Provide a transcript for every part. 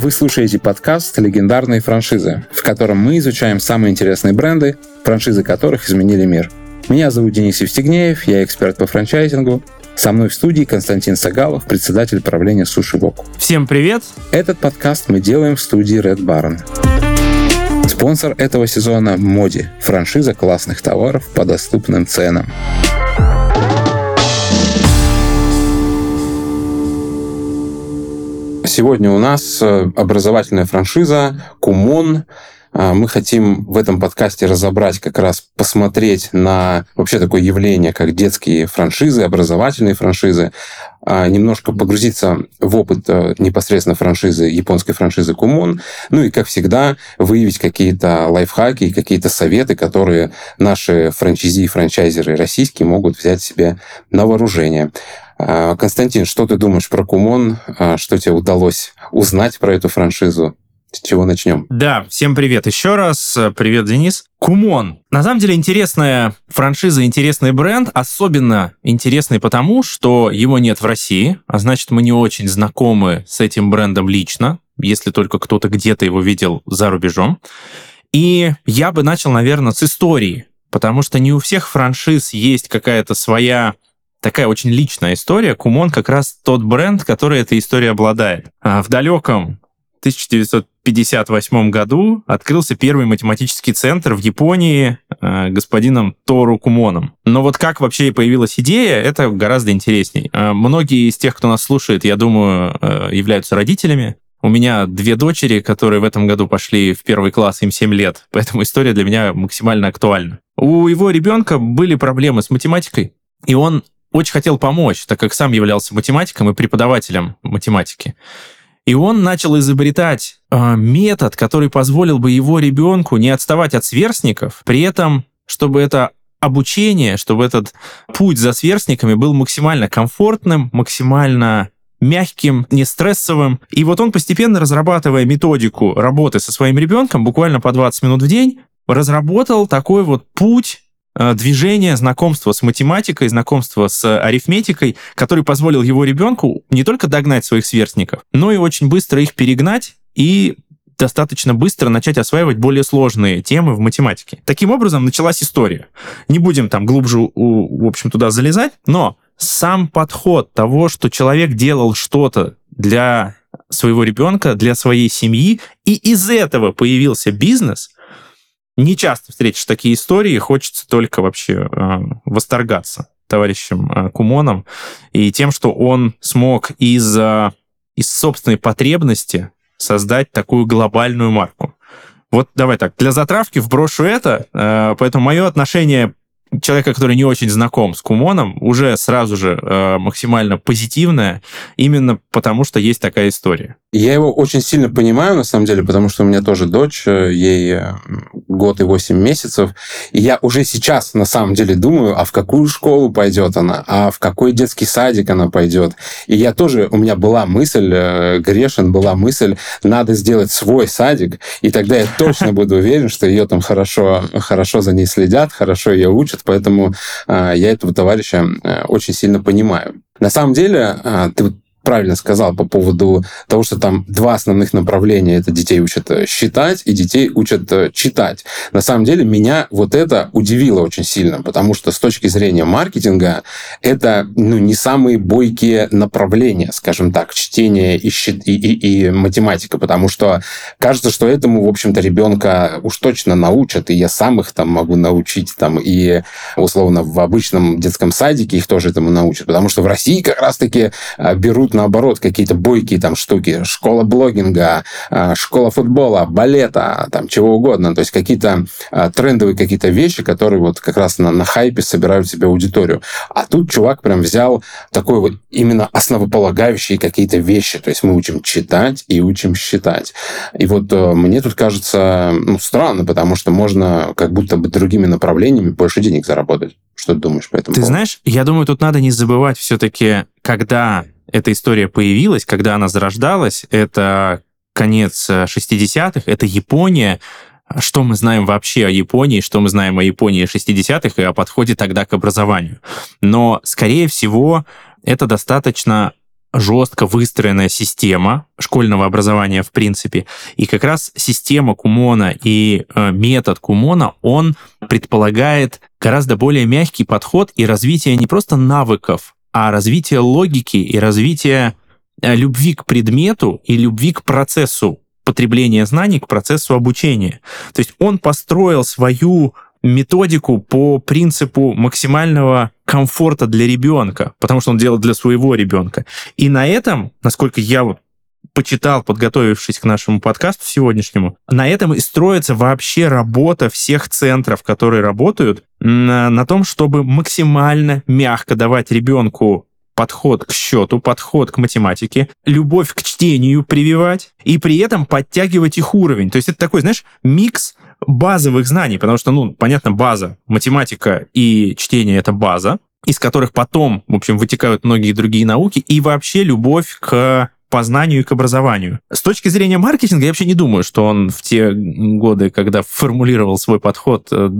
Вы слушаете подкаст «Легендарные франшизы», в котором мы изучаем самые интересные бренды, франшизы которых изменили мир. Меня зовут Денис Евстигнеев, я эксперт по франчайзингу. Со мной в студии Константин Сагалов, председатель правления Суши Вок. Всем привет! Этот подкаст мы делаем в студии Red Baron. Спонсор этого сезона – Моди, франшиза классных товаров по доступным ценам. Сегодня у нас э, образовательная франшиза Кумон. А, мы хотим в этом подкасте разобрать, как раз посмотреть на вообще такое явление, как детские франшизы, образовательные франшизы, а, немножко погрузиться в опыт э, непосредственно франшизы, японской франшизы Кумон, ну и, как всегда, выявить какие-то лайфхаки, какие-то советы, которые наши франчайзи и франчайзеры российские могут взять себе на вооружение. А, Константин, что ты думаешь про Кумон? А, что тебе удалось узнать про эту франшизу? С чего начнем? Да, всем привет еще раз. Привет, Денис. Кумон. На самом деле интересная франшиза, интересный бренд. Особенно интересный потому, что его нет в России, а значит мы не очень знакомы с этим брендом лично, если только кто-то где-то его видел за рубежом. И я бы начал, наверное, с истории, потому что не у всех франшиз есть какая-то своя такая очень личная история. Кумон как раз тот бренд, который этой историей обладает. А в далеком 1958 году открылся первый математический центр в Японии э, господином Тору Кумоном. Но вот как вообще появилась идея, это гораздо интересней. Э, многие из тех, кто нас слушает, я думаю, э, являются родителями. У меня две дочери, которые в этом году пошли в первый класс, им 7 лет, поэтому история для меня максимально актуальна. У его ребенка были проблемы с математикой, и он очень хотел помочь, так как сам являлся математиком и преподавателем математики. И он начал изобретать э, метод, который позволил бы его ребенку не отставать от сверстников, при этом, чтобы это обучение, чтобы этот путь за сверстниками был максимально комфортным, максимально мягким, не стрессовым. И вот он постепенно, разрабатывая методику работы со своим ребенком, буквально по 20 минут в день, разработал такой вот путь движение, знакомство с математикой, знакомство с арифметикой, который позволил его ребенку не только догнать своих сверстников, но и очень быстро их перегнать и достаточно быстро начать осваивать более сложные темы в математике. Таким образом, началась история. Не будем там глубже, в общем, туда залезать, но сам подход того, что человек делал что-то для своего ребенка, для своей семьи, и из этого появился бизнес, не часто встретишь такие истории, хочется только вообще э, восторгаться товарищем э, Кумоном и тем, что он смог из, э, из собственной потребности создать такую глобальную марку. Вот давай так, для затравки вброшу это, э, поэтому мое отношение человека, который не очень знаком с Кумоном, уже сразу же э, максимально позитивное, именно потому что есть такая история. Я его очень сильно понимаю, на самом деле, потому что у меня тоже дочь, э, ей э, год и восемь месяцев, и я уже сейчас, на самом деле, думаю, а в какую школу пойдет она, а в какой детский садик она пойдет. И я тоже, у меня была мысль, э, Грешин, была мысль, надо сделать свой садик, и тогда я точно буду уверен, что ее там хорошо, хорошо за ней следят, хорошо ее учат, учат, поэтому а, я этого товарища а, очень сильно понимаю. На самом деле, а, ты правильно сказал по поводу того, что там два основных направления. Это детей учат э, считать и детей учат э, читать. На самом деле меня вот это удивило очень сильно, потому что с точки зрения маркетинга это ну, не самые бойкие направления, скажем так, чтение и, счет, и, и, и математика, потому что кажется, что этому, в общем-то, ребенка уж точно научат, и я сам их там могу научить, там, и условно в обычном детском садике их тоже этому научат, потому что в России как раз-таки э, берут тут, наоборот, какие-то бойкие там штуки. Школа блогинга, а, школа футбола, балета, там чего угодно. То есть какие-то а, трендовые какие-то вещи, которые вот как раз на, на хайпе собирают себе аудиторию. А тут чувак прям взял такой вот именно основополагающие какие-то вещи. То есть мы учим читать и учим считать. И вот э, мне тут кажется ну, странно, потому что можно как будто бы другими направлениями больше денег заработать. Что ты думаешь по этому Ты поводу? знаешь, я думаю, тут надо не забывать все-таки, когда эта история появилась, когда она зарождалась, это конец 60-х, это Япония, что мы знаем вообще о Японии, что мы знаем о Японии 60-х и о подходе тогда к образованию. Но, скорее всего, это достаточно жестко выстроенная система школьного образования в принципе. И как раз система Кумона и э, метод Кумона, он предполагает гораздо более мягкий подход и развитие не просто навыков, а развитие логики и развитие э, любви к предмету и любви к процессу потребления знаний, к процессу обучения. То есть он построил свою методику по принципу максимального комфорта для ребенка, потому что он делает для своего ребенка. И на этом, насколько я вот почитал, подготовившись к нашему подкасту сегодняшнему, на этом и строится вообще работа всех центров, которые работают на, на том, чтобы максимально мягко давать ребенку подход к счету, подход к математике, любовь к чтению прививать и при этом подтягивать их уровень. То есть это такой, знаешь, микс базовых знаний, потому что, ну, понятно, база, математика и чтение — это база, из которых потом, в общем, вытекают многие другие науки, и вообще любовь к познанию и к образованию. С точки зрения маркетинга, я вообще не думаю, что он в те годы, когда формулировал свой подход, э,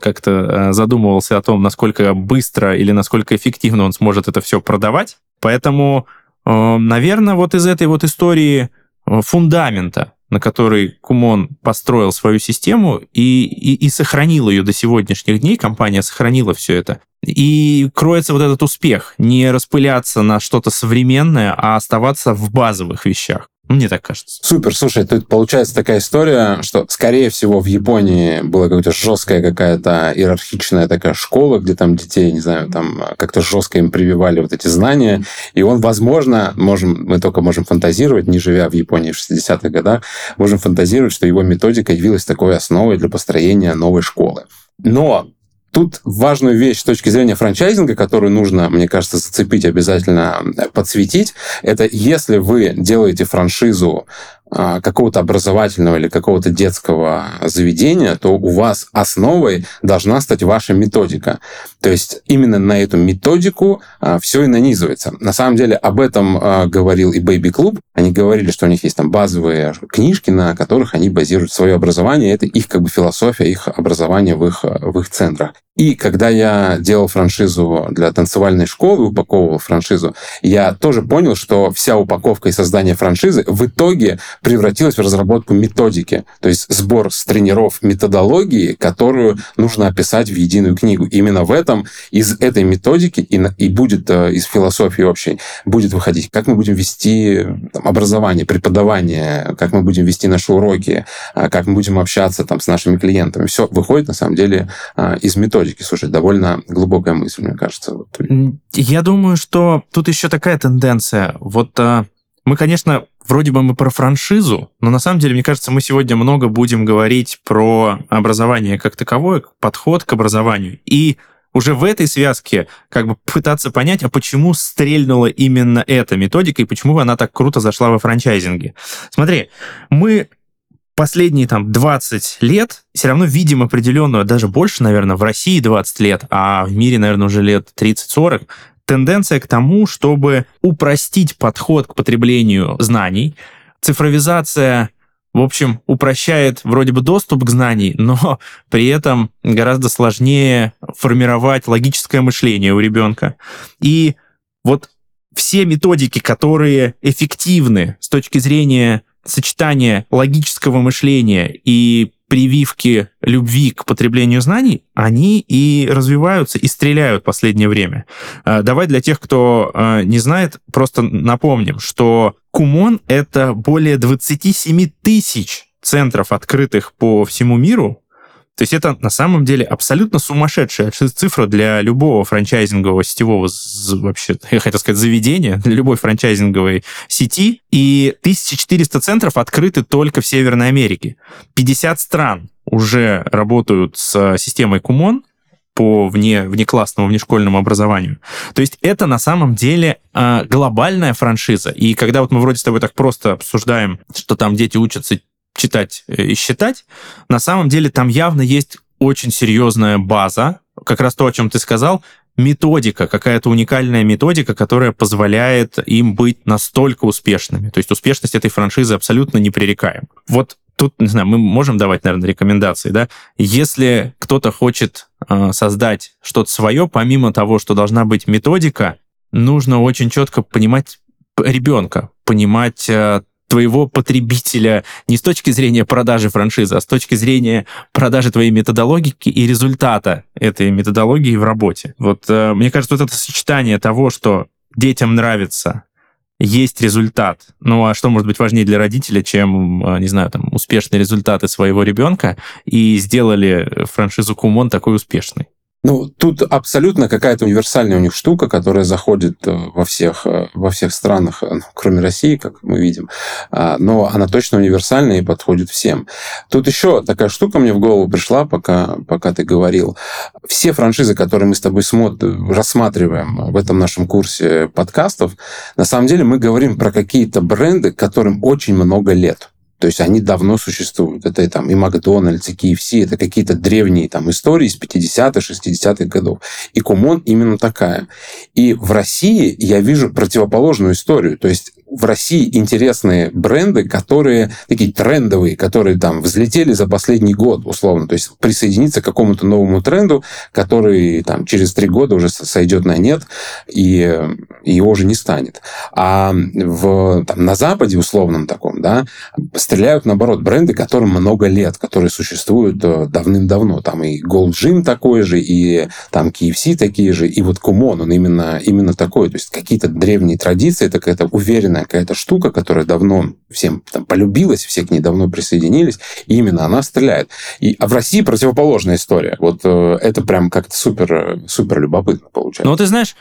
как-то э, задумывался о том, насколько быстро или насколько эффективно он сможет это все продавать. Поэтому, э, наверное, вот из этой вот истории фундамента на который Кумон построил свою систему и, и, и сохранил ее до сегодняшних дней, компания сохранила все это. И кроется вот этот успех, не распыляться на что-то современное, а оставаться в базовых вещах. Мне так кажется. Супер. Слушай, тут получается такая история, что, скорее всего, в Японии была какая-то жесткая какая-то иерархичная такая школа, где там детей, не знаю, там как-то жестко им прививали вот эти знания. И он, возможно, можем, мы только можем фантазировать, не живя в Японии в 60-х годах, можем фантазировать, что его методика явилась такой основой для построения новой школы. Но Тут важную вещь с точки зрения франчайзинга, которую нужно, мне кажется, зацепить обязательно, э, подсветить, это если вы делаете франшизу какого-то образовательного или какого-то детского заведения, то у вас основой должна стать ваша методика. То есть именно на эту методику а, все и нанизывается. На самом деле об этом а, говорил и Baby Club. Они говорили, что у них есть там базовые книжки, на которых они базируют свое образование. Это их как бы философия, их образование в их, в их центрах. И когда я делал франшизу для танцевальной школы, упаковывал франшизу, я тоже понял, что вся упаковка и создание франшизы в итоге превратилась в разработку методики, то есть сбор с тренеров методологии, которую нужно описать в единую книгу. Именно в этом, из этой методики и, и будет э, из философии общей, будет выходить, как мы будем вести там, образование, преподавание, как мы будем вести наши уроки, э, как мы будем общаться там, с нашими клиентами. Все выходит, на самом деле, э, из методики. Слушай, довольно глубокая мысль, мне кажется. Я думаю, что тут еще такая тенденция. Вот мы, конечно, вроде бы мы про франшизу, но на самом деле, мне кажется, мы сегодня много будем говорить про образование как таковое, подход к образованию. И уже в этой связке как бы пытаться понять, а почему стрельнула именно эта методика и почему она так круто зашла во франчайзинге. Смотри, мы последние там 20 лет все равно видим определенную, даже больше, наверное, в России 20 лет, а в мире, наверное, уже лет 30-40, тенденция к тому, чтобы упростить подход к потреблению знаний. Цифровизация в общем, упрощает вроде бы доступ к знаний, но при этом гораздо сложнее формировать логическое мышление у ребенка. И вот все методики, которые эффективны с точки зрения сочетания логического мышления и прививки любви к потреблению знаний, они и развиваются, и стреляют в последнее время. А, давай для тех, кто а, не знает, просто напомним, что Кумон — это более 27 тысяч центров, открытых по всему миру, то есть это на самом деле абсолютно сумасшедшая цифра для любого франчайзингового сетевого вообще, я хотел сказать, заведения, для любой франчайзинговой сети. И 1400 центров открыты только в Северной Америке. 50 стран уже работают с системой Кумон, по вне, внеклассному, внешкольному образованию. То есть это на самом деле э, глобальная франшиза. И когда вот мы вроде с тобой так просто обсуждаем, что там дети учатся читать э, и считать, на самом деле там явно есть очень серьезная база, как раз то, о чем ты сказал, методика, какая-то уникальная методика, которая позволяет им быть настолько успешными. То есть успешность этой франшизы абсолютно непререкаем. Вот тут, не знаю, мы можем давать, наверное, рекомендации, да? Если кто-то хочет э, создать что-то свое, помимо того, что должна быть методика, нужно очень четко понимать, ребенка, понимать э, твоего потребителя не с точки зрения продажи франшизы, а с точки зрения продажи твоей методологики и результата этой методологии в работе. Вот э, мне кажется, вот это сочетание того, что детям нравится, есть результат. Ну а что может быть важнее для родителя, чем, э, не знаю, там, успешные результаты своего ребенка, и сделали франшизу Кумон такой успешной? Ну, тут абсолютно какая-то универсальная у них штука, которая заходит э, во всех, э, во всех странах, э, ну, кроме России, как мы видим. А, но она точно универсальная и подходит всем. Тут еще такая штука мне в голову пришла, пока, пока ты говорил. Все франшизы, которые мы с тобой смотрим, рассматриваем в этом нашем курсе подкастов, на самом деле мы говорим про какие-то бренды, которым очень много лет. То есть они давно существуют. Это там и Макдональдс, и KFC, это какие-то древние там истории из 50-х, 60-х годов. И Кумон именно такая. И в России я вижу противоположную историю. То есть в России интересные бренды, которые такие трендовые, которые там взлетели за последний год, условно. То есть присоединиться к какому-то новому тренду, который там через три года уже сойдет на нет, и, его уже не станет. А в, там, на Западе, условном таком, да, стреляют, наоборот, бренды, которым много лет, которые существуют э, давным-давно. Там и Gold Gym такой же, и там KFC такие же, и вот Кумон, он именно, именно такой. То есть какие-то древние традиции, это какая-то уверенная какая-то штука, которая давно всем там полюбилась, все к ней давно присоединились, и именно она стреляет. И, а в России противоположная история. Вот э, это прям как-то супер, супер любопытно получается. Ну, ты знаешь,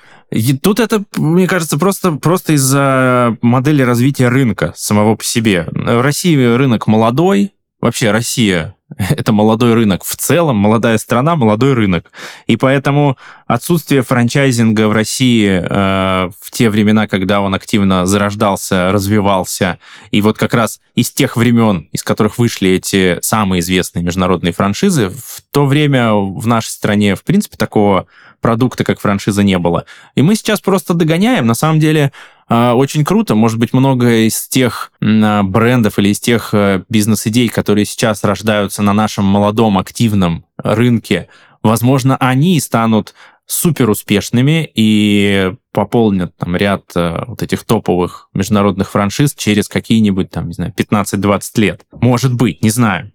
тут это, мне кажется, просто, просто из-за модели развития рынка самого по себе. В России рынок молодой, вообще Россия это молодой рынок в целом, молодая страна, молодой рынок. И поэтому отсутствие франчайзинга в России э, в те времена, когда он активно зарождался, развивался, и вот как раз из тех времен, из которых вышли эти самые известные международные франшизы, в то время в нашей стране, в принципе, такого продукта, как франшиза, не было. И мы сейчас просто догоняем. На самом деле, очень круто. Может быть, много из тех а, брендов или из тех э, бизнес-идей, которые сейчас рождаются на нашем молодом активном рынке, возможно, они станут супер успешными и пополнят там ряд э, вот этих топовых международных франшиз через какие-нибудь там, не знаю, 15-20 лет. Может быть, не знаю.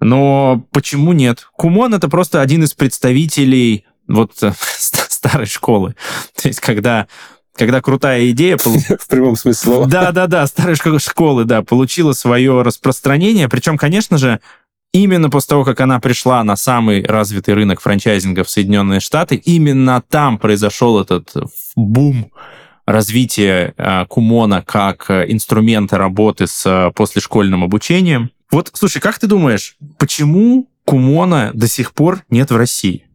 Но почему нет? Кумон это просто один из представителей вот э, старой школы. То есть, когда когда крутая идея... В прямом смысле слова. Да, да, да, старая школы, да, получила свое распространение. Причем, конечно же, именно после того, как она пришла на самый развитый рынок франчайзинга в Соединенные Штаты, именно там произошел этот бум развития э, Кумона как инструмента работы с э, послешкольным обучением. Вот, слушай, как ты думаешь, почему Кумона до сих пор нет в России?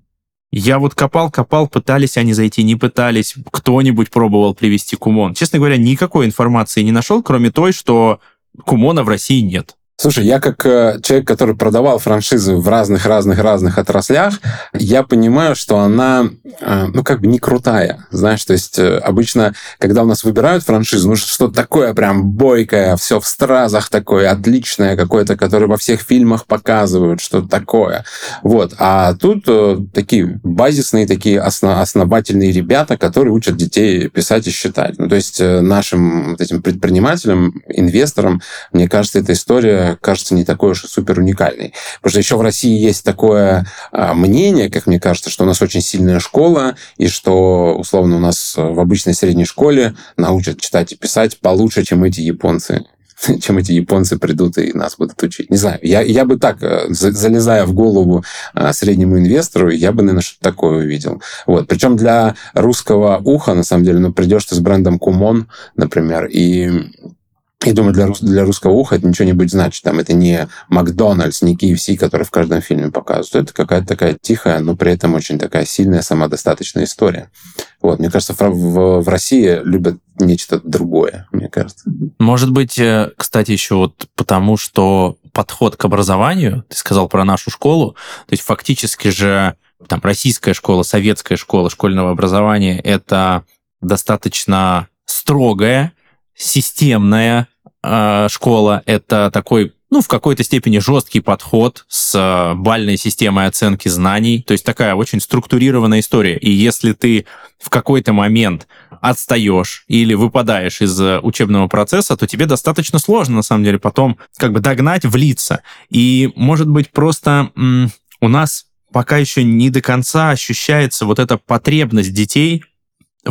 Я вот копал-копал, пытались они зайти, не пытались. Кто-нибудь пробовал привести Кумон. Честно говоря, никакой информации не нашел, кроме той, что Кумона в России нет. Слушай, я как э, человек, который продавал франшизы в разных-разных-разных отраслях, я понимаю, что она, э, ну, как бы не крутая, знаешь, то есть э, обычно, когда у нас выбирают франшизу, ну, что-то такое прям бойкое, все в стразах такое, отличное какое-то, которое во всех фильмах показывают, что-то такое. Вот. А тут такие базисные, такие основ- основательные ребята, которые учат детей писать и считать. Ну, то есть нашим вот этим предпринимателям, инвесторам, мне кажется, эта история кажется не такой уж и супер уникальной. Потому что еще в России есть такое а, мнение, как мне кажется, что у нас очень сильная школа, и что, условно, у нас в обычной средней школе научат читать и писать получше, чем эти японцы чем эти японцы придут и нас будут учить. Не знаю, я, я бы так, э, залезая в голову а, среднему инвестору, я бы, наверное, что-то такое увидел. Вот. Причем для русского уха, на самом деле, ну, придешь ты с брендом Кумон, например, и я думаю, для, для русского уха это ничего не будет значить. Там это не Макдональдс, не KFC, который в каждом фильме показывают. Это какая-то такая тихая, но при этом очень такая сильная, самодостаточная история. Вот, мне кажется, в, в, в России любят нечто другое, мне кажется. Может быть, э, кстати, еще вот потому, что подход к образованию, ты сказал про нашу школу, то есть фактически же там российская школа, советская школа школьного образования это достаточно строгая, системная э, школа, это такой ну, в какой-то степени жесткий подход с э, бальной системой оценки знаний. То есть такая очень структурированная история. И если ты в какой-то момент отстаешь или выпадаешь из э, учебного процесса, то тебе достаточно сложно, на самом деле, потом как бы догнать, влиться. И, может быть, просто у нас пока еще не до конца ощущается вот эта потребность детей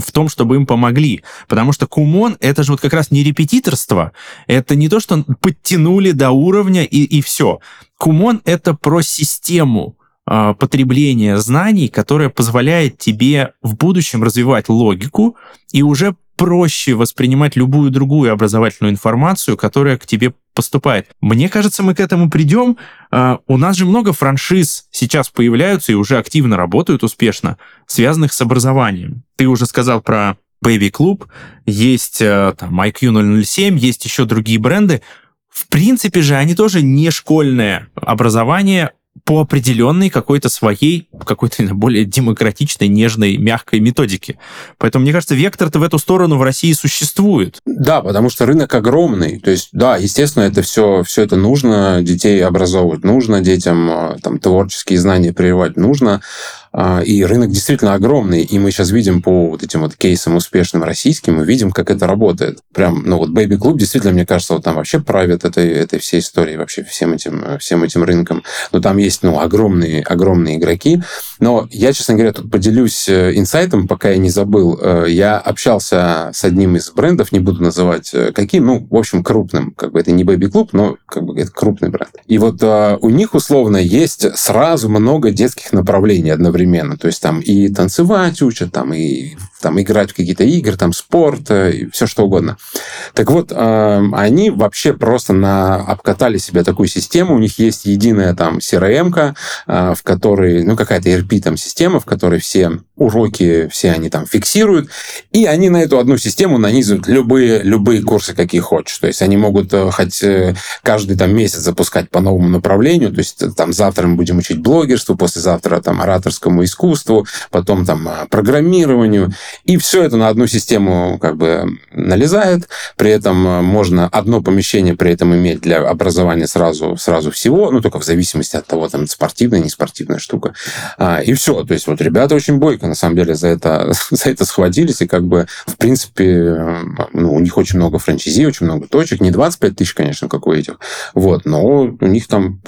в том, чтобы им помогли. Потому что кумон — это же вот как раз не репетиторство, это не то, что подтянули до уровня и, и все. Кумон — это про систему э, потребления знаний, которая позволяет тебе в будущем развивать логику и уже проще воспринимать любую другую образовательную информацию, которая к тебе поступает. Мне кажется, мы к этому придем. А, у нас же много франшиз сейчас появляются и уже активно работают успешно, связанных с образованием. Ты уже сказал про Baby Club, есть э, там IQ 007, есть еще другие бренды. В принципе же они тоже не школьное образование, по определенной какой-то своей, какой-то более демократичной, нежной, мягкой методике. Поэтому, мне кажется, вектор-то в эту сторону в России существует. Да, потому что рынок огромный. То есть, да, естественно, это все, все это нужно, детей образовывать нужно, детям а, там, творческие знания прививать нужно. А, и рынок действительно огромный, и мы сейчас видим по вот этим вот кейсам успешным российским, мы видим, как это работает. Прям, ну вот Baby Club действительно, мне кажется, вот там вообще правит этой, этой всей историей, вообще всем этим, всем этим рынком. Но там есть, ну, огромные, огромные игроки. Но я, честно говоря, тут поделюсь э, инсайтом, пока я не забыл. Э, я общался с одним из брендов, не буду называть э, каким, ну, в общем, крупным. Как бы это не Baby Club, но как бы это крупный бренд. И вот у них, условно, есть сразу много детских направлений одновременно одновременно. То есть там и танцевать учат, там и там, играть в какие-то игры, там спорт, э, и все что угодно. Так вот, э, они вообще просто на, обкатали себе такую систему. У них есть единая там CRM, э, в которой, ну, какая-то ERP там система, в которой все уроки, все они там фиксируют, и они на эту одну систему нанизывают любые, любые курсы, какие хочешь. То есть они могут хоть каждый там месяц запускать по новому направлению, то есть там завтра мы будем учить блогерству, послезавтра там ораторскому искусству, потом там программированию. И все это на одну систему как бы налезает. При этом э, можно одно помещение при этом иметь для образования сразу, сразу всего, ну, только в зависимости от того, там, спортивная, не спортивная штука. А, и все. То есть вот ребята очень бойко, на самом деле, за это, за это схватились. И как бы, в принципе, э, ну, у них очень много франчайзи, очень много точек. Не 25 тысяч, конечно, как у этих. Вот. Но у них там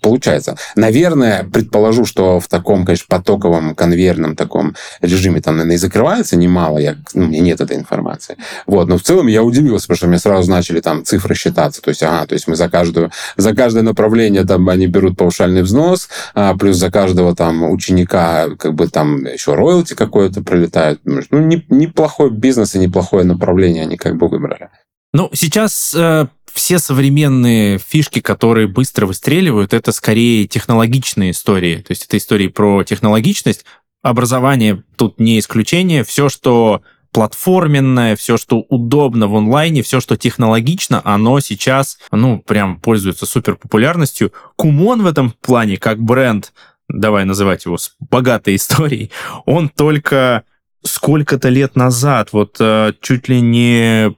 получается. Наверное, предположу, что в таком, конечно, потоковом, конвейерном таком режиме, там, наверное, язык закрывается немало, я, ну, у меня нет этой информации. Вот, но в целом я удивился, потому что мне сразу начали там цифры считаться. То есть, ага, то есть мы за каждую, за каждое направление там они берут паушальный взнос, а, плюс за каждого там ученика как бы там еще роялти какое-то пролетает. Ну, не, неплохой бизнес и неплохое направление они как бы выбрали. Ну, сейчас э, все современные фишки, которые быстро выстреливают, это скорее технологичные истории. То есть это истории про технологичность, Образование тут не исключение. Все, что платформенное, все, что удобно в онлайне, все, что технологично, оно сейчас, ну, прям пользуется супер популярностью. Кумон в этом плане, как бренд, давай называть его с богатой историей, он только сколько-то лет назад, вот э, чуть ли не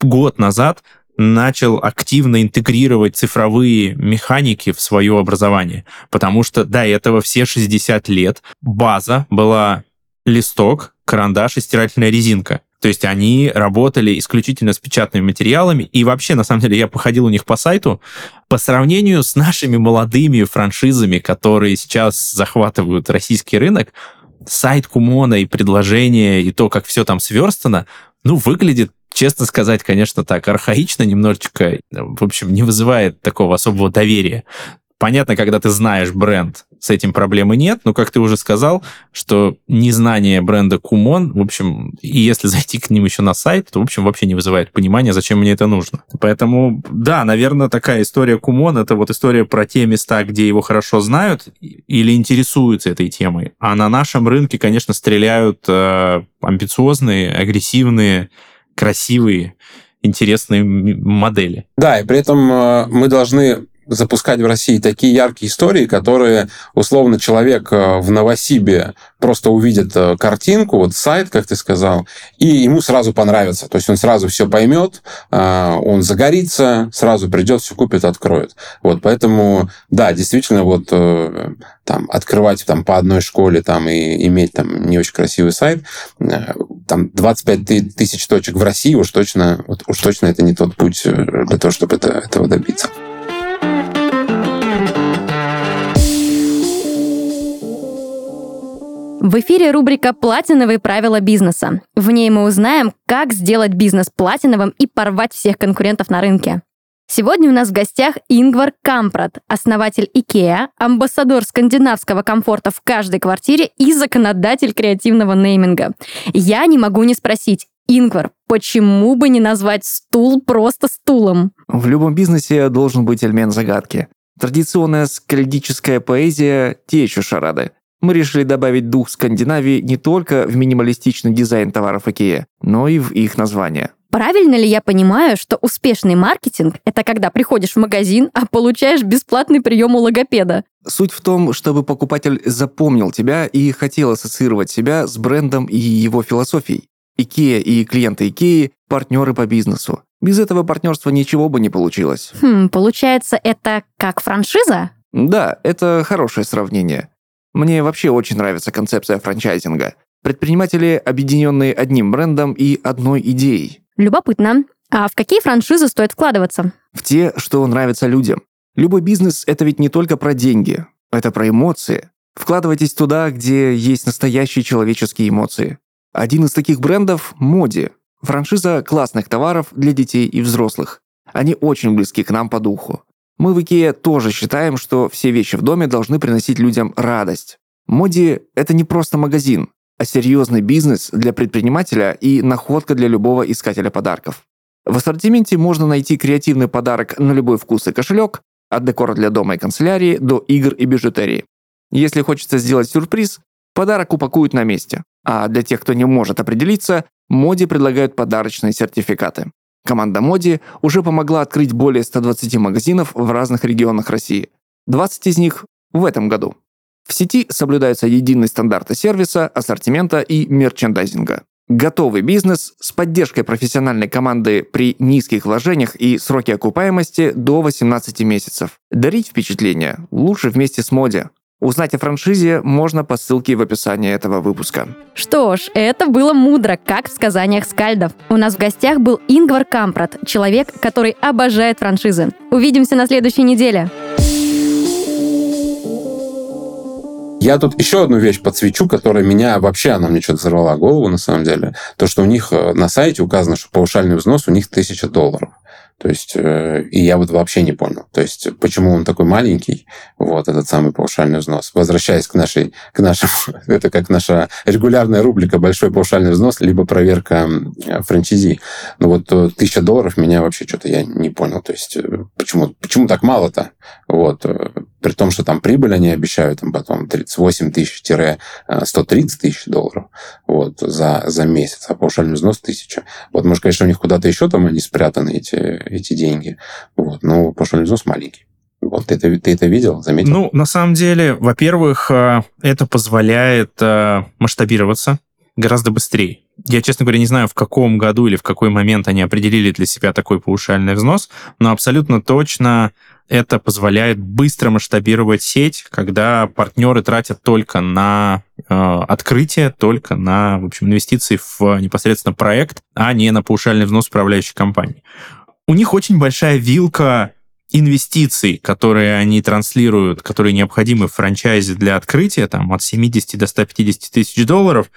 год назад, начал активно интегрировать цифровые механики в свое образование. Потому что до этого все 60 лет база была листок, карандаш и стирательная резинка. То есть они работали исключительно с печатными материалами. И вообще, на самом деле, я походил у них по сайту. По сравнению с нашими молодыми франшизами, которые сейчас захватывают российский рынок, сайт Кумона и предложение, и то, как все там сверстано, ну, выглядит честно сказать, конечно, так архаично немножечко, в общем, не вызывает такого особого доверия. Понятно, когда ты знаешь бренд, с этим проблемы нет, но, как ты уже сказал, что незнание бренда Кумон, в общем, и если зайти к ним еще на сайт, то, в общем, вообще не вызывает понимания, зачем мне это нужно. Поэтому, да, наверное, такая история Кумон, это вот история про те места, где его хорошо знают или интересуются этой темой. А на нашем рынке, конечно, стреляют э, амбициозные, агрессивные, красивые, интересные модели. Да, и при этом э, мы должны запускать в России такие яркие истории, которые, условно, человек э, в Новосибе просто увидит э, картинку, вот сайт, как ты сказал, и ему сразу понравится. То есть он сразу все поймет, э, он загорится, сразу придет, все купит, откроет. Вот, поэтому, да, действительно, вот там открывать там по одной школе там и иметь там не очень красивый сайт, там 25 тысяч точек в России уж точно, вот, уж точно это не тот путь для того, чтобы это, этого добиться. В эфире рубрика «Платиновые правила бизнеса». В ней мы узнаем, как сделать бизнес платиновым и порвать всех конкурентов на рынке. Сегодня у нас в гостях Ингвар Кампрат, основатель IKEA, амбассадор скандинавского комфорта в каждой квартире и законодатель креативного нейминга. Я не могу не спросить, Ингвар, почему бы не назвать стул просто стулом? В любом бизнесе должен быть элемент загадки. Традиционная скальдическая поэзия – те еще шарады. Мы решили добавить дух Скандинавии не только в минималистичный дизайн товаров IKEA, но и в их название. Правильно ли я понимаю, что успешный маркетинг – это когда приходишь в магазин, а получаешь бесплатный прием у логопеда? Суть в том, чтобы покупатель запомнил тебя и хотел ассоциировать себя с брендом и его философией. IKEA и клиенты IKEA – партнеры по бизнесу. Без этого партнерства ничего бы не получилось. Хм, получается, это как франшиза? Да, это хорошее сравнение. Мне вообще очень нравится концепция франчайзинга. Предприниматели, объединенные одним брендом и одной идеей. Любопытно. А в какие франшизы стоит вкладываться? В те, что нравятся людям. Любой бизнес – это ведь не только про деньги. Это про эмоции. Вкладывайтесь туда, где есть настоящие человеческие эмоции. Один из таких брендов – Моди. Франшиза классных товаров для детей и взрослых. Они очень близки к нам по духу. Мы в Икее тоже считаем, что все вещи в доме должны приносить людям радость. Моди – это не просто магазин, а серьезный бизнес для предпринимателя и находка для любого искателя подарков. В ассортименте можно найти креативный подарок на любой вкус и кошелек, от декора для дома и канцелярии до игр и бижутерии. Если хочется сделать сюрприз, подарок упакуют на месте. А для тех, кто не может определиться, Моди предлагают подарочные сертификаты. Команда Моди уже помогла открыть более 120 магазинов в разных регионах России. 20 из них в этом году. В сети соблюдаются единые стандарты сервиса, ассортимента и мерчендайзинга. Готовый бизнес с поддержкой профессиональной команды при низких вложениях и сроке окупаемости до 18 месяцев. Дарить впечатление лучше вместе с Моди. Узнать о франшизе можно по ссылке в описании этого выпуска. Что ж, это было мудро, как в сказаниях скальдов. У нас в гостях был Ингвар Кампрат, человек, который обожает франшизы. Увидимся на следующей неделе. Я тут еще одну вещь подсвечу, которая меня вообще, она мне что-то взорвала голову, на самом деле. То, что у них э, на сайте указано, что повышальный взнос у них тысяча долларов. То есть, э, и я вот вообще не понял. То есть, почему он такой маленький, вот этот самый паушальный взнос. Возвращаясь к нашей, к нашему, это как наша регулярная рубрика «Большой паушальный взнос», либо проверка франчизи. Ну вот э, тысяча долларов меня вообще что-то я не понял. То есть, э, почему, почему так мало-то? Вот. При том, что там прибыль они обещают там потом 38 тысяч-130 тысяч долларов вот, за, за месяц, а паушальный взнос тысяча. Вот, может, конечно, у них куда-то еще там они спрятаны, эти эти деньги. Вот. Но пошел взнос маленький. Вот ты это, ты это видел, заметил? Ну, на самом деле, во-первых, э, это позволяет э, масштабироваться гораздо быстрее. Я, честно говоря, не знаю, в каком году или в какой момент они определили для себя такой паушальный взнос, но абсолютно точно это позволяет быстро масштабировать сеть, когда партнеры тратят только на э, открытие, только на, в общем, инвестиции в непосредственно проект, а не на паушальный взнос управляющей компании у них очень большая вилка инвестиций, которые они транслируют, которые необходимы в франчайзе для открытия, там, от 70 до 150 тысяч долларов,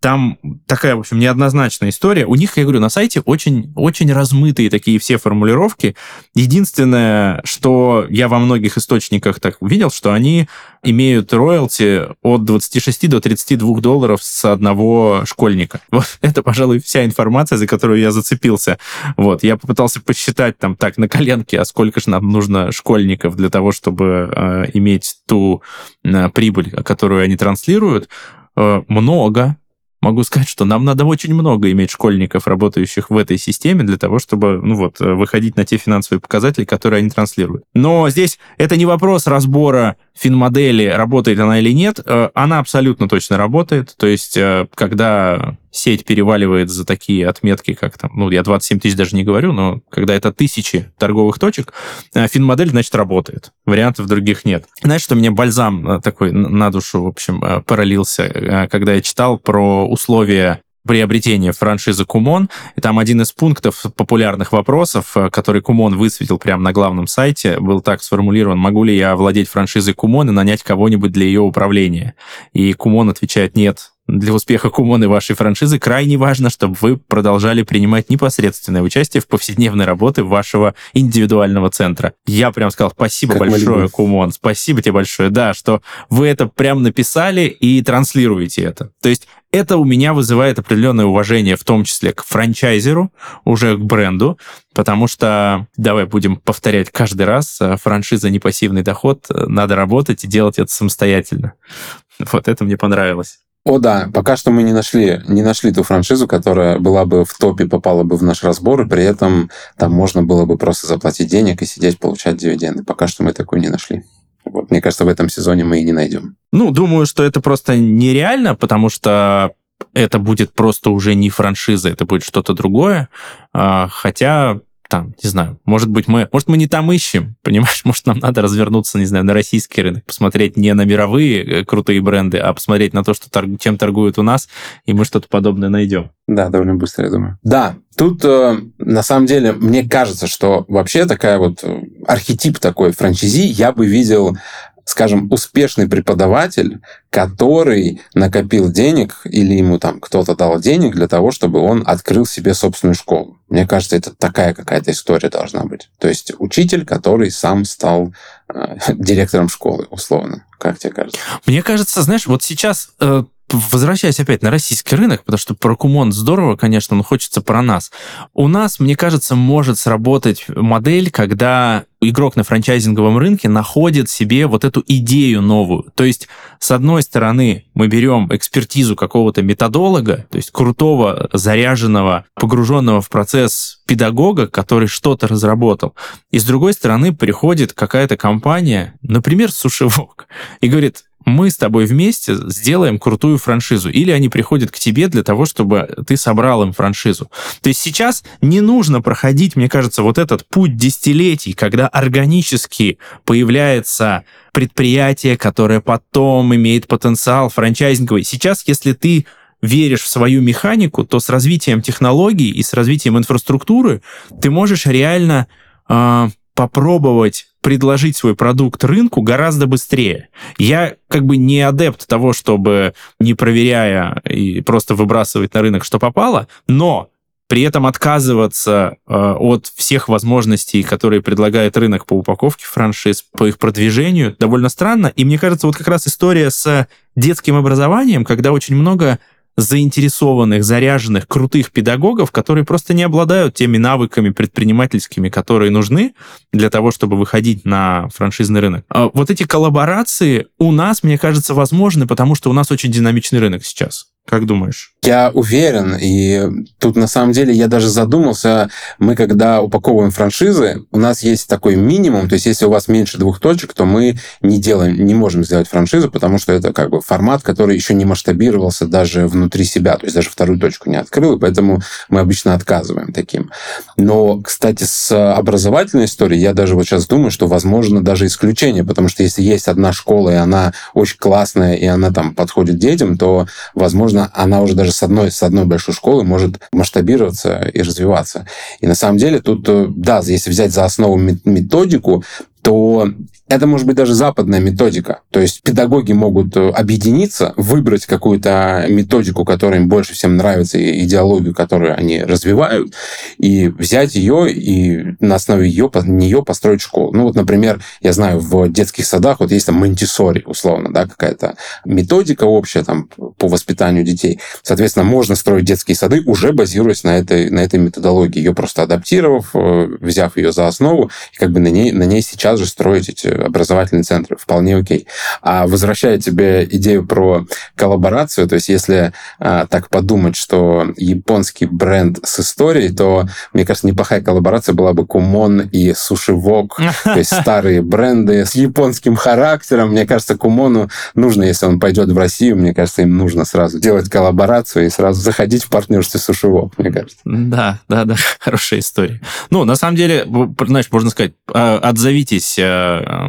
там такая, в общем, неоднозначная история. У них, я говорю, на сайте очень, очень размытые такие все формулировки. Единственное, что я во многих источниках так увидел, что они имеют роялти от 26 до 32 долларов с одного школьника. Вот это, пожалуй, вся информация, за которую я зацепился. Вот, я попытался посчитать там так на коленке, а сколько же нам нужно школьников для того, чтобы э, иметь ту э, прибыль, которую они транслируют. Э, много, могу сказать, что нам надо очень много иметь школьников, работающих в этой системе, для того, чтобы, ну вот, выходить на те финансовые показатели, которые они транслируют. Но здесь это не вопрос разбора финмодели, работает она или нет. Э, она абсолютно точно работает. То есть, э, когда сеть переваливает за такие отметки, как там, ну, я 27 тысяч даже не говорю, но когда это тысячи торговых точек, э, финмодель, значит, работает. Вариантов других нет. Знаешь, что мне бальзам э, такой на душу, в общем, э, пролился, когда я читал про условия приобретения франшизы Кумон. И там один из пунктов популярных вопросов, который Кумон высветил прямо на главном сайте, был так сформулирован, могу ли я владеть франшизой Кумон и нанять кого-нибудь для ее управления? И Кумон отвечает, нет, для успеха Кумон вашей франшизы крайне важно, чтобы вы продолжали принимать непосредственное участие в повседневной работе вашего индивидуального центра. Я прям сказал спасибо как большое, Кумон, спасибо тебе большое, да, что вы это прям написали и транслируете это. То есть это у меня вызывает определенное уважение, в том числе к франчайзеру, уже к бренду, потому что, давай будем повторять каждый раз, э, франшиза не пассивный доход, э, надо работать и делать это самостоятельно. Вот это мне понравилось. О, да, пока что мы не нашли, не нашли ту франшизу, которая была бы в топе, попала бы в наш разбор, и при этом там можно было бы просто заплатить денег и сидеть, получать дивиденды. Пока что мы такой не нашли. Вот, мне кажется, в этом сезоне мы и не найдем. Ну, думаю, что это просто нереально, потому что это будет просто уже не франшиза, это будет что-то другое. А, хотя там, не знаю, может быть, мы, может, мы не там ищем, понимаешь, может, нам надо развернуться, не знаю, на российский рынок, посмотреть не на мировые э, крутые бренды, а посмотреть на то, что торг, чем торгуют у нас, и мы что-то подобное найдем. Да, довольно быстро, я думаю. Да, тут э, на самом деле мне кажется, что вообще такая вот э, архетип такой франчайзи я бы видел скажем, успешный преподаватель, который накопил денег или ему там кто-то дал денег для того, чтобы он открыл себе собственную школу. Мне кажется, это такая какая-то история должна быть. То есть учитель, который сам стал э, директором школы, условно. Как тебе кажется? Мне кажется, знаешь, вот сейчас э, возвращаясь опять на российский рынок, потому что про Кумон здорово, конечно, но хочется про нас. У нас, мне кажется, может сработать модель, когда игрок на франчайзинговом рынке находит себе вот эту идею новую. То есть, с одной стороны, мы берем экспертизу какого-то методолога, то есть крутого, заряженного, погруженного в процесс педагога, который что-то разработал. И с другой стороны, приходит какая-то компания, например, Сушевок, и говорит, мы с тобой вместе сделаем крутую франшизу. Или они приходят к тебе для того, чтобы ты собрал им франшизу. То есть сейчас не нужно проходить, мне кажется, вот этот путь десятилетий, когда органически появляется предприятие, которое потом имеет потенциал франчайзинговый. Сейчас, если ты веришь в свою механику, то с развитием технологий и с развитием инфраструктуры ты можешь реально э, попробовать предложить свой продукт рынку гораздо быстрее. Я как бы не адепт того, чтобы не проверяя и просто выбрасывать на рынок, что попало, но при этом отказываться э, от всех возможностей, которые предлагает рынок по упаковке франшиз, по их продвижению, довольно странно. И мне кажется, вот как раз история с детским образованием, когда очень много заинтересованных, заряженных, крутых педагогов, которые просто не обладают теми навыками предпринимательскими, которые нужны для того, чтобы выходить на франшизный рынок. А вот эти коллаборации у нас, мне кажется, возможны, потому что у нас очень динамичный рынок сейчас. Как думаешь? Я уверен, и тут на самом деле я даже задумался, мы когда упаковываем франшизы, у нас есть такой минимум, то есть если у вас меньше двух точек, то мы не делаем, не можем сделать франшизу, потому что это как бы формат, который еще не масштабировался даже внутри себя, то есть даже вторую точку не открыл, и поэтому мы обычно отказываем таким. Но, кстати, с образовательной историей я даже вот сейчас думаю, что возможно даже исключение, потому что если есть одна школа, и она очень классная, и она там подходит детям, то, возможно, возможно, она уже даже с одной, с одной большой школы может масштабироваться и развиваться. И на самом деле тут, э, да, если взять за основу методику, то это может быть даже западная методика. То есть педагоги могут э, объединиться, выбрать какую-то методику, которая им больше всем нравится, и идеологию, которую они развивают, и взять ее и на основе ее, нее построить школу. Ну вот, например, я знаю, в детских садах вот есть там Монтисори, условно, да, какая-то методика общая там по воспитанию детей. Соответственно, можно строить детские сады, уже базируясь на этой, на этой методологии, ее просто адаптировав, э, взяв ее за основу, и как бы на ней, на ней сейчас сейчас же строить эти образовательные центры. Вполне окей. А возвращая тебе идею про коллаборацию, то есть если а, так подумать, что японский бренд с историей, то, мне кажется, неплохая коллаборация была бы Кумон и Суши Вок, то есть старые бренды с японским характером. Мне кажется, Кумону нужно, если он пойдет в Россию, мне кажется, им нужно сразу делать коллаборацию и сразу заходить в партнерстве с Суши Вок, мне кажется. Да, да, да, хорошая история. Ну, на самом деле, знаешь, можно сказать, а, отзовитесь а,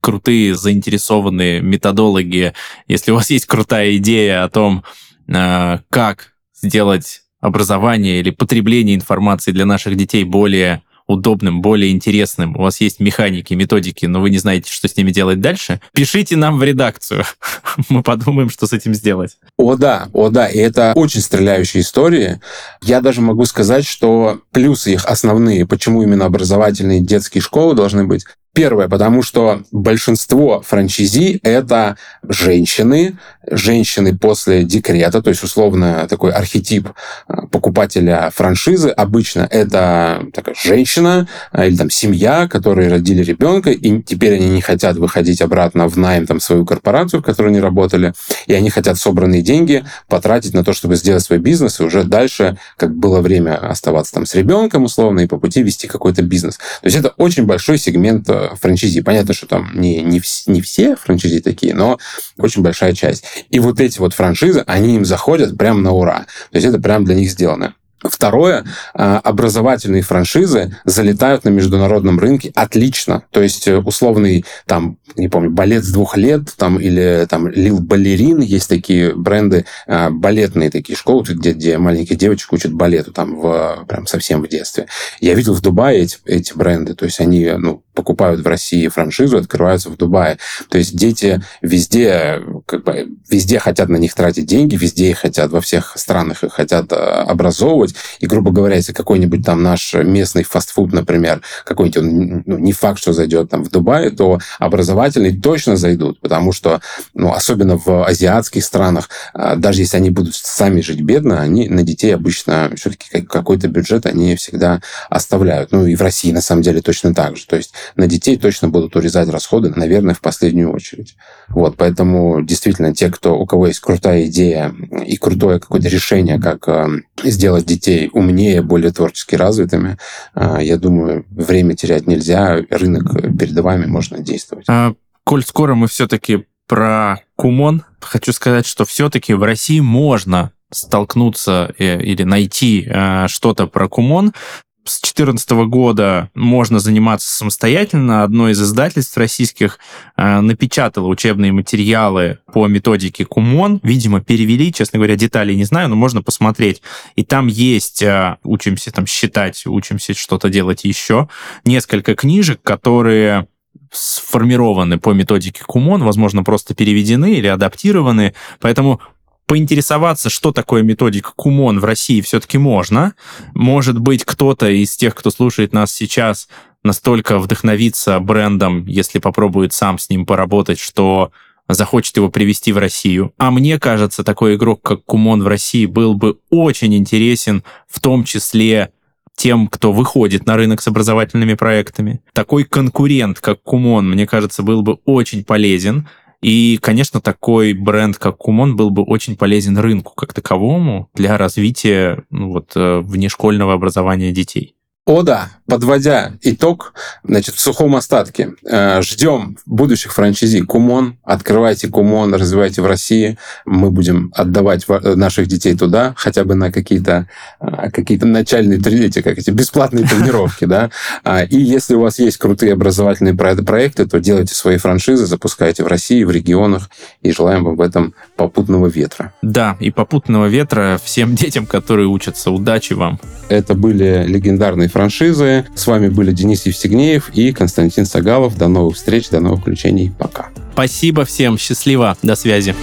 крутые заинтересованные методологи, если у вас есть крутая идея о том, а, как сделать образование или потребление информации для наших детей более удобным, более интересным, у вас есть механики, методики, но вы не знаете, что с ними делать дальше, пишите нам в редакцию. Мы подумаем, что с этим сделать. О да, о да, и это очень стреляющие истории. Я даже могу сказать, что плюсы их основные, почему именно образовательные детские школы должны быть, Первое, потому что большинство франчизи — это женщины, женщины после декрета, то есть условно такой архетип а, покупателя франшизы. Обычно это такая женщина а, или там семья, которые родили ребенка, и теперь они не хотят выходить обратно в найм там, свою корпорацию, в которой они работали, и они хотят собранные деньги потратить на то, чтобы сделать свой бизнес, и уже дальше, как было время оставаться там с ребенком условно, и по пути вести какой-то бизнес. То есть это очень большой сегмент э. Понятно, что там не, не, не все франчизи такие, но очень большая часть. И вот эти вот франшизы, они им заходят прямо на ура. То есть это прям для них сделано. Второе, а, образовательные франшизы залетают на международном рынке отлично. То есть э, условный, там, не помню, балет с двух лет, там, или там Лил Балерин, есть такие бренды, а, балетные такие школы, где, где маленьких девочек учат балету, там, в, прям совсем в детстве. Я видел в Дубае эти, эти бренды, то есть они, ну, покупают в России франшизу, открываются в Дубае. То есть дети везде, как бы, везде хотят на них тратить деньги, везде их хотят, во всех странах их хотят а, образовывать. И, грубо говоря, если какой-нибудь там наш местный фастфуд, например, какой-нибудь, ну, не факт, что зайдет там в Дубае, то образовательные точно зайдут, потому что, ну, особенно в азиатских странах, а, даже если они будут сами жить бедно, они на детей обычно все-таки какой-то бюджет они всегда оставляют. Ну, и в России, на самом деле, точно так же. То есть на детей точно будут урезать расходы, наверное, в последнюю очередь. Вот, поэтому действительно те, кто, у кого есть крутая идея и крутое какое-то решение, как э, сделать детей умнее, более творчески развитыми, э, я думаю, время терять нельзя, рынок перед вами можно действовать. А, коль скоро мы все-таки про Кумон, хочу сказать, что все-таки в России можно столкнуться э, или найти э, что-то про Кумон с 2014 года можно заниматься самостоятельно. Одно из издательств российских э, напечатало учебные материалы по методике Кумон. Видимо, перевели, честно говоря, деталей не знаю, но можно посмотреть. И там есть, э, учимся там считать, учимся что-то делать еще, несколько книжек, которые сформированы по методике Кумон, возможно, просто переведены или адаптированы. Поэтому поинтересоваться, что такое методика Кумон в России все-таки можно. Может быть, кто-то из тех, кто слушает нас сейчас, настолько вдохновится брендом, если попробует сам с ним поработать, что захочет его привести в Россию. А мне кажется, такой игрок, как Кумон в России, был бы очень интересен, в том числе тем, кто выходит на рынок с образовательными проектами. Такой конкурент, как Кумон, мне кажется, был бы очень полезен. И, конечно, такой бренд, как Кумон, был бы очень полезен рынку как таковому для развития ну, вот, э, внешкольного образования детей. О да, подводя итог, значит, в сухом остатке. Э, ждем будущих франчайзи Кумон. Открывайте Кумон, развивайте в России. Мы будем отдавать наших детей туда, хотя бы на какие-то э, какие начальные эти, как эти бесплатные тренировки. Да? А, и если у вас есть крутые образовательные проекты, то делайте свои франшизы, запускайте в России, в регионах. И желаем вам в этом попутного ветра. Да, и попутного ветра всем детям, которые учатся. Удачи вам. Это были легендарные франшизы. С вами были Денис Евстигнеев и Константин Сагалов. До новых встреч, до новых включений. Пока. Спасибо всем. Счастливо. До связи.